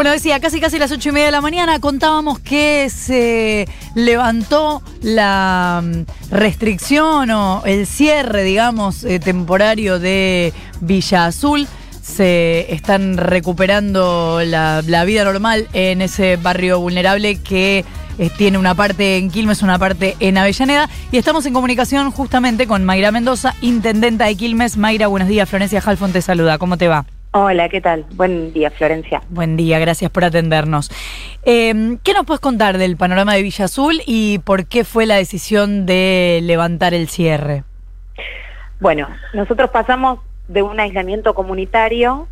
Bueno, decía, casi casi las ocho y media de la mañana contábamos que se levantó la mm, restricción o el cierre, digamos, eh, temporario de Villa Azul. Se están recuperando la, vida normal en ese barrio vulnerable que eh, tiene una parte en Quilmes, una parte en Avellaneda. Y estamos en comunicación justamente con Mayra Mendoza, intendenta de Quilmes. Mayra, buenos días. Florencia Halfon te saluda. ¿Cómo te va? Hola, ¿qué tal? Buen día, Florencia. Buen día, gracias por atendernos. Eh, ¿Qué nos puedes contar del panorama de Villa Azul y por qué fue la decisión de levantar el cierre? Bueno, nosotros pasamos de un aislamiento comunitario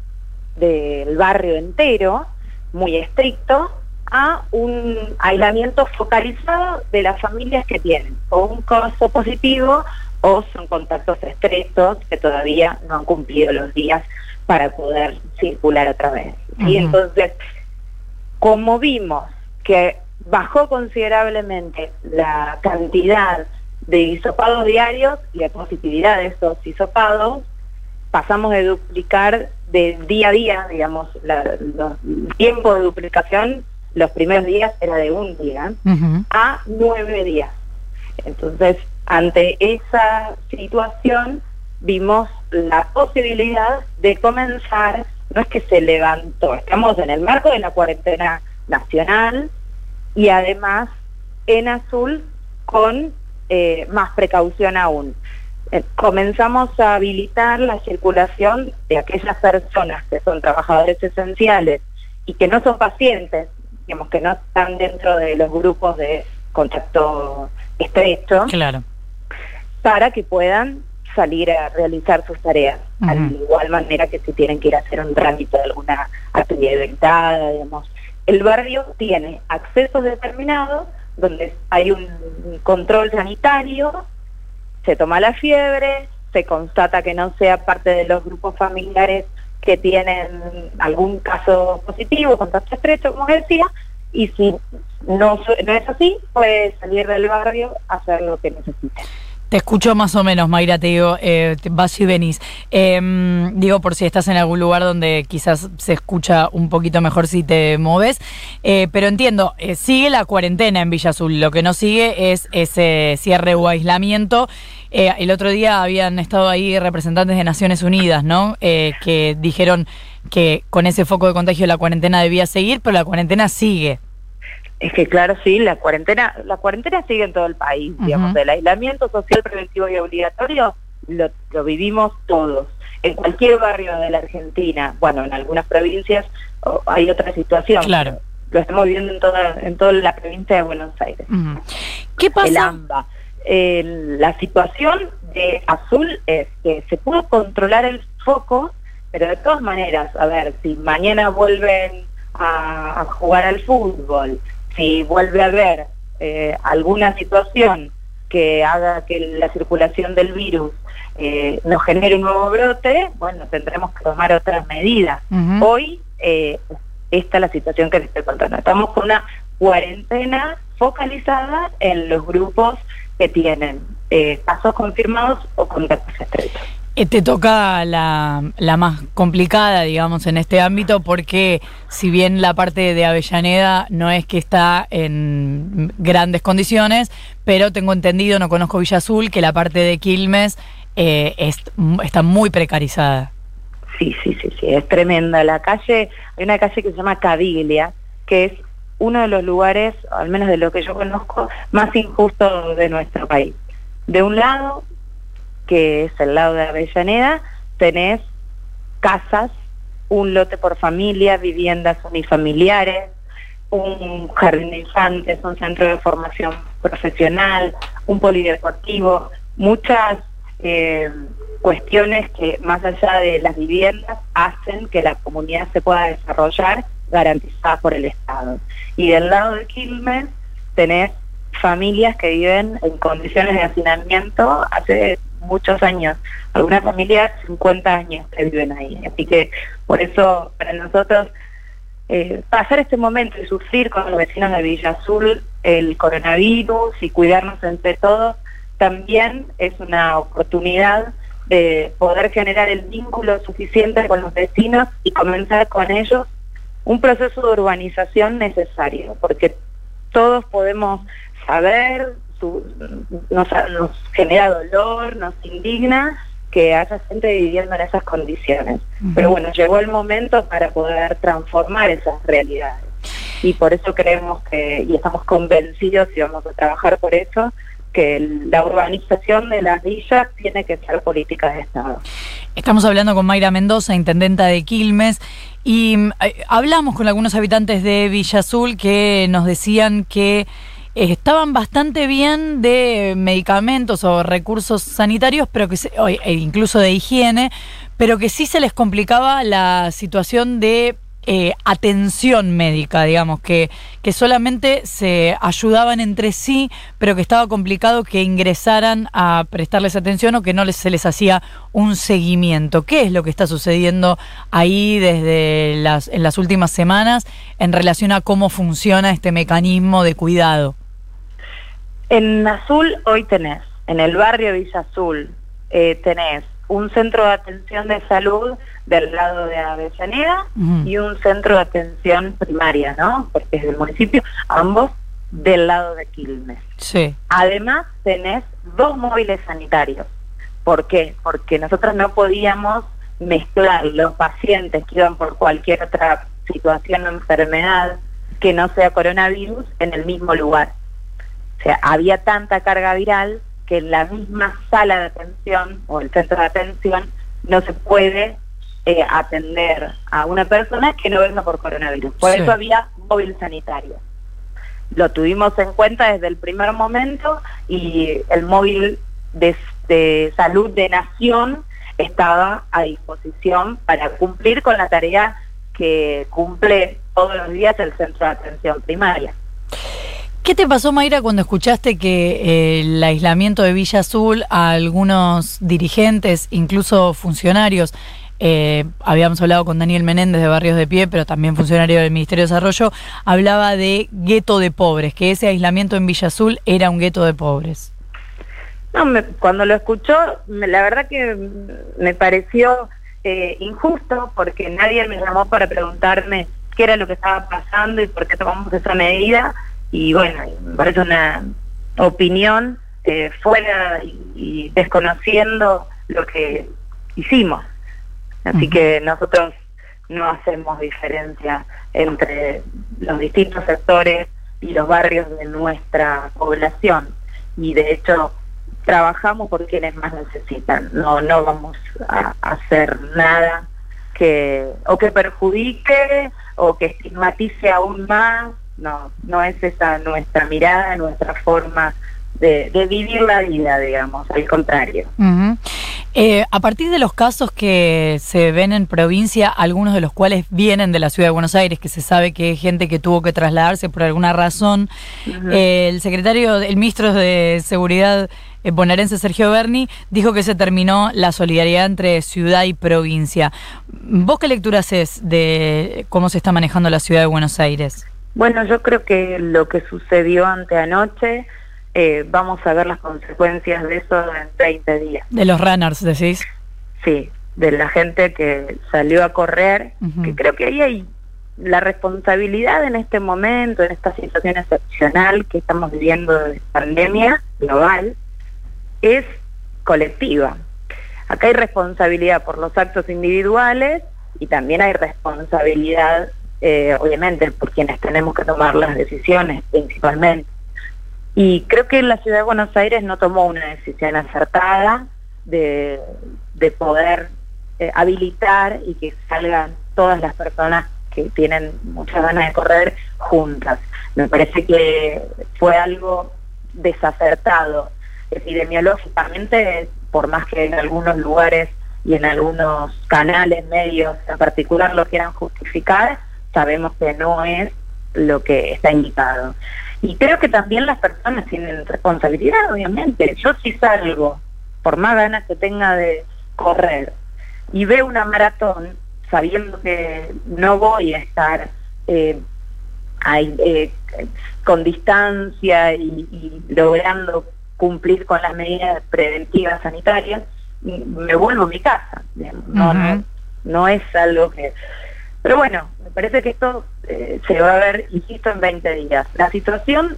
del barrio entero, muy estricto, a un aislamiento focalizado de las familias que tienen o un caso positivo o son contactos estrechos que todavía no han cumplido los días para poder circular otra vez. Y entonces, como vimos que bajó considerablemente la cantidad de hisopados diarios y la positividad de esos hisopados, pasamos de duplicar de día a día, digamos, el tiempo de duplicación, los primeros días era de un día, a nueve días. Entonces, ante esa situación, vimos la posibilidad de comenzar, no es que se levantó, estamos en el marco de la cuarentena nacional y además en azul con eh, más precaución aún. Eh, comenzamos a habilitar la circulación de aquellas personas que son trabajadores esenciales y que no son pacientes, digamos que no están dentro de los grupos de contacto estrecho, claro. para que puedan salir a realizar sus tareas, de igual manera que si tienen que ir a hacer un trámite de alguna actividad evitada, digamos. El barrio tiene accesos determinados donde hay un control sanitario, se toma la fiebre, se constata que no sea parte de los grupos familiares que tienen algún caso positivo, contacto estrecho, como decía, y si no, no es así, puede salir del barrio a hacer lo que necesite. Te escucho más o menos, Mayra, te digo, eh, vas y venís. Em, digo, por si estás en algún lugar donde quizás se escucha un poquito mejor si te moves. Eh, pero entiendo, eh, sigue la cuarentena en Villa Azul. Lo que no sigue es ese cierre o aislamiento. el otro día habían estado ahí representantes de Naciones Unidas, ¿no? que dijeron que con ese foco de contagio la cuarentena debía seguir, pero la cuarentena sigue. Es que claro, sí, la cuarentena, la cuarentena sigue en todo el país, digamos, el aislamiento social preventivo y obligatorio lo, vivimos todos. En cualquier barrio de la Argentina, bueno, en algunas provincias hay otra situación. Claro. Lo estamos viendo en toda, en toda la provincia de Buenos Aires. ¿Qué pasa? El AMBA. la situación de Azul es que se pudo controlar el foco, pero de todas maneras, a ver, si mañana vuelven a jugar al fútbol, si vuelve a haber eh, alguna situación que haga que la circulación del virus eh, nos genere un nuevo brote, bueno, tendremos que tomar otras medidas. Hoy, eh, esta es la situación que les estoy contando. Estamos con una cuarentena focalizada en los grupos que tienen casos confirmados o contactos estrechos. Eh, te toca la, más complicada, digamos, en este ámbito, porque si bien la parte de Avellaneda no es que está en grandes condiciones, pero tengo entendido, no conozco Villa Azul, que la parte de Quilmes eh, está muy precarizada. Sí, sí, sí, sí, es tremenda. La calle, hay una calle que se llama Caviglia, que es uno de los lugares, al menos de lo que yo conozco, más injustos de nuestro país. De un lado que es el lado de Avellaneda, tenés casas, un lote por familia, viviendas unifamiliares, un jardín de infantes, un centro de formación profesional, un polideportivo, muchas eh, cuestiones que más allá de las viviendas hacen que la comunidad se pueda desarrollar garantizada por el Estado. Y del lado de Quilmes tenés familias que viven en condiciones de hacinamiento hace muchos años, algunas familias 50 años que viven ahí. Así que por eso para nosotros eh, pasar este momento y sufrir con los vecinos de Villa Azul el coronavirus y cuidarnos entre todos, también es una oportunidad de poder generar el vínculo suficiente con los vecinos y comenzar con ellos un proceso de urbanización necesario, porque todos podemos saber, nos, nos genera dolor, nos indigna que haya gente viviendo en esas condiciones. Pero bueno, llegó el momento para poder transformar esas realidades. Y por eso creemos que, y estamos convencidos y vamos a trabajar por eso, que la urbanización de las villas tiene que ser política de Estado. Estamos hablando con Mayra Mendoza, intendenta de Quilmes, y eh, hablamos con algunos habitantes de Villa Azul que nos decían que estaban bastante bien de medicamentos o recursos sanitarios, pero que e incluso de higiene, pero que sí se les complicaba la situación de eh, atención médica, digamos, que, que solamente se ayudaban entre sí, pero que estaba complicado que ingresaran a prestarles atención o que no se les hacía un seguimiento. ¿Qué es lo que está sucediendo ahí desde en las últimas semanas en relación a cómo funciona este mecanismo de cuidado? En Azul hoy tenés, en el barrio Villa Azul, eh, tenés un centro de atención de salud del lado de Avellaneda y un centro de atención primaria, ¿no? Porque es del municipio, ambos del lado de Quilmes. Sí. Además, tenés dos móviles sanitarios. ¿Por qué? Porque nosotros no podíamos mezclar los pacientes que iban por cualquier otra situación o enfermedad que no sea coronavirus en el mismo lugar. O sea, había tanta carga viral que en la misma sala de atención o el centro de atención no se puede eh, atender a una persona que no venga por coronavirus. Por eso había móvil sanitario. Lo tuvimos en cuenta desde el primer momento y el móvil de, de salud de nación estaba a disposición para cumplir con la tarea que cumple todos los días el centro de atención primaria. ¿Qué te pasó, Mayra, cuando escuchaste que eh, el aislamiento de Villa Azul a algunos dirigentes, incluso funcionarios, eh, habíamos hablado con Daniel Menéndez de Barrios de Pie, pero también funcionario del Ministerio de Desarrollo, hablaba de gueto de pobres, que ese aislamiento en Villa Azul era un gueto de pobres. No, cuando lo escuchó, la verdad que me pareció eh, injusto porque nadie me llamó para preguntarme qué era lo que estaba pasando y por qué tomamos esa medida y bueno, me parece una opinión eh, fuera y, desconociendo lo que hicimos. Así que nosotros no hacemos diferencia entre los distintos sectores y los barrios de nuestra población. Y de hecho trabajamos por quienes más necesitan. No, no vamos a hacer nada que o que perjudique o que estigmatice aún más no, no es esa nuestra mirada, nuestra forma de, vivir la vida, digamos, al contrario. Eh, a partir de los casos que se ven en provincia, algunos de los cuales vienen de la ciudad de Buenos Aires, que se sabe que es gente que tuvo que trasladarse por alguna razón, eh, el secretario, el ministro de Seguridad eh, bonaerense Sergio Berni dijo que se terminó la solidaridad entre ciudad y provincia. ¿Vos qué lectura haces de cómo se está manejando la ciudad de Buenos Aires? Bueno, yo creo que lo que sucedió ante anoche, eh, vamos a ver las consecuencias de eso en 30 días. De los runners, decís. Sí, de la gente que salió a correr, que creo que ahí hay la responsabilidad en este momento, en esta situación excepcional que estamos viviendo de pandemia global, es colectiva. Acá hay responsabilidad por los actos individuales y también hay responsabilidad eh, obviamente por quienes tenemos que tomar las decisiones principalmente. Y creo que la ciudad de Buenos Aires no tomó una decisión acertada de, poder eh, habilitar y que salgan todas las personas que tienen muchas ganas de correr juntas. Me parece que fue algo desacertado epidemiológicamente, por más que en algunos lugares y en algunos canales, medios en particular lo quieran justificar, sabemos que no es lo que está indicado. Y creo que también las personas tienen responsabilidad, obviamente. Yo si salgo, por más ganas que tenga de correr, y veo una maratón, sabiendo que no voy a estar eh, eh, con distancia y, logrando cumplir con las medidas preventivas sanitarias, me vuelvo a mi casa. no, no es algo que Pero bueno, me parece que esto eh, se va a ver, insisto, en 20 días. La situación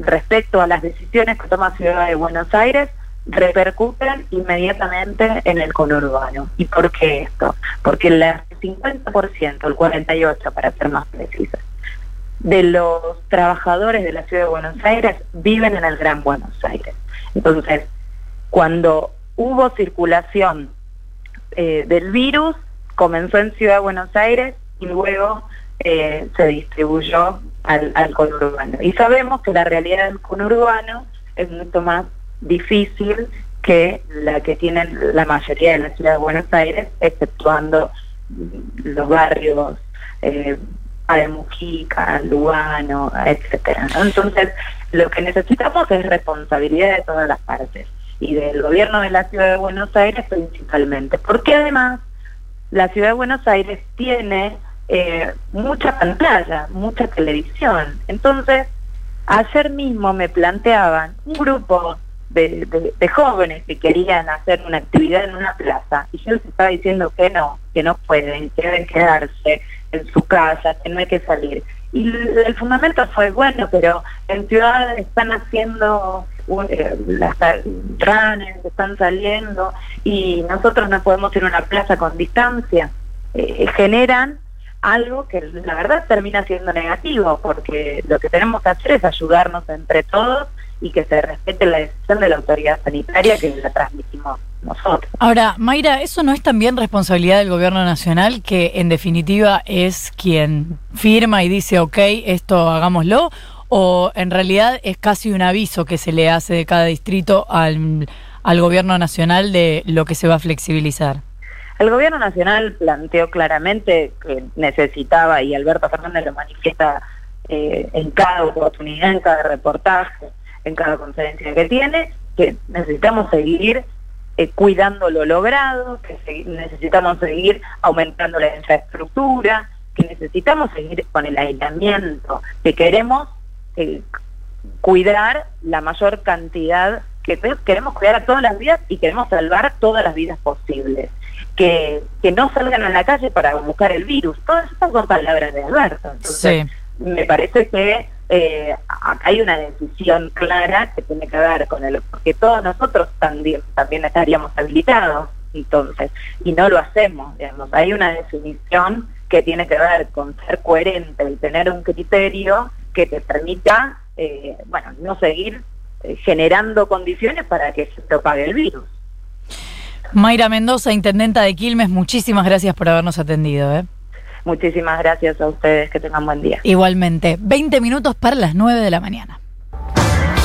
respecto a las decisiones que toma Ciudad de Buenos Aires repercuten inmediatamente en el conurbano. ¿Y por qué esto? Porque el 50%, el 48% para ser más precisos, de los trabajadores de la Ciudad de Buenos Aires viven en el Gran Buenos Aires. Entonces, cuando hubo circulación eh, del virus, comenzó en Ciudad de Buenos Aires y luego eh, se distribuyó al, al conurbano. Y sabemos que la realidad del conurbano es mucho más difícil que la que tienen la mayoría de la ciudad de Buenos Aires, exceptuando los barrios eh, de Mujica, Lugano, etcétera. Entonces, lo que necesitamos es responsabilidad de todas las partes y del gobierno de la ciudad de Buenos Aires principalmente, porque además la ciudad de Buenos Aires tiene eh, mucha pantalla, mucha televisión. Entonces, ayer mismo me planteaban un grupo de, jóvenes que querían hacer una actividad en una plaza y yo les estaba diciendo que no, que no pueden, que deben quedarse en su casa, que no hay que salir. Y el, fundamento fue, bueno, pero en ciudades están haciendo eh, las runners, están saliendo y nosotros no podemos ir a una plaza con distancia. Eh, generan algo que la verdad termina siendo negativo, porque lo que tenemos que hacer es ayudarnos entre todos y que se respete la decisión de la autoridad sanitaria que la transmitimos nosotros. Ahora, Mayra, ¿eso no es también responsabilidad del gobierno nacional, que en definitiva es quien firma y dice, ok, esto hagámoslo? ¿O en realidad es casi un aviso que se le hace de cada distrito al, al gobierno nacional de lo que se va a flexibilizar? El gobierno nacional planteó claramente que necesitaba, y Alberto Fernández lo manifiesta eh, en cada oportunidad, en cada reportaje, en cada conferencia que tiene, que necesitamos seguir eh, cuidando lo logrado, que necesitamos seguir aumentando la infraestructura, que necesitamos seguir con el aislamiento, que queremos eh, cuidar la mayor cantidad, que queremos cuidar a todas las vidas y queremos salvar todas las vidas posibles que, que no salgan a la calle para buscar el virus. Todas estas son palabras de Alberto. Entonces, me parece que eh, hay una decisión clara que tiene que ver con el... porque todos nosotros también, también estaríamos habilitados, entonces, y no lo hacemos, digamos. Hay una definición que tiene que ver con ser coherente y tener un criterio que te permita, eh, bueno, no seguir eh, generando condiciones para que se propague el virus. Mayra Mendoza, intendenta de Quilmes, muchísimas gracias por habernos atendido. ¿eh? Muchísimas gracias a ustedes, que tengan buen día. Igualmente, 20 minutos para las 9 de la mañana.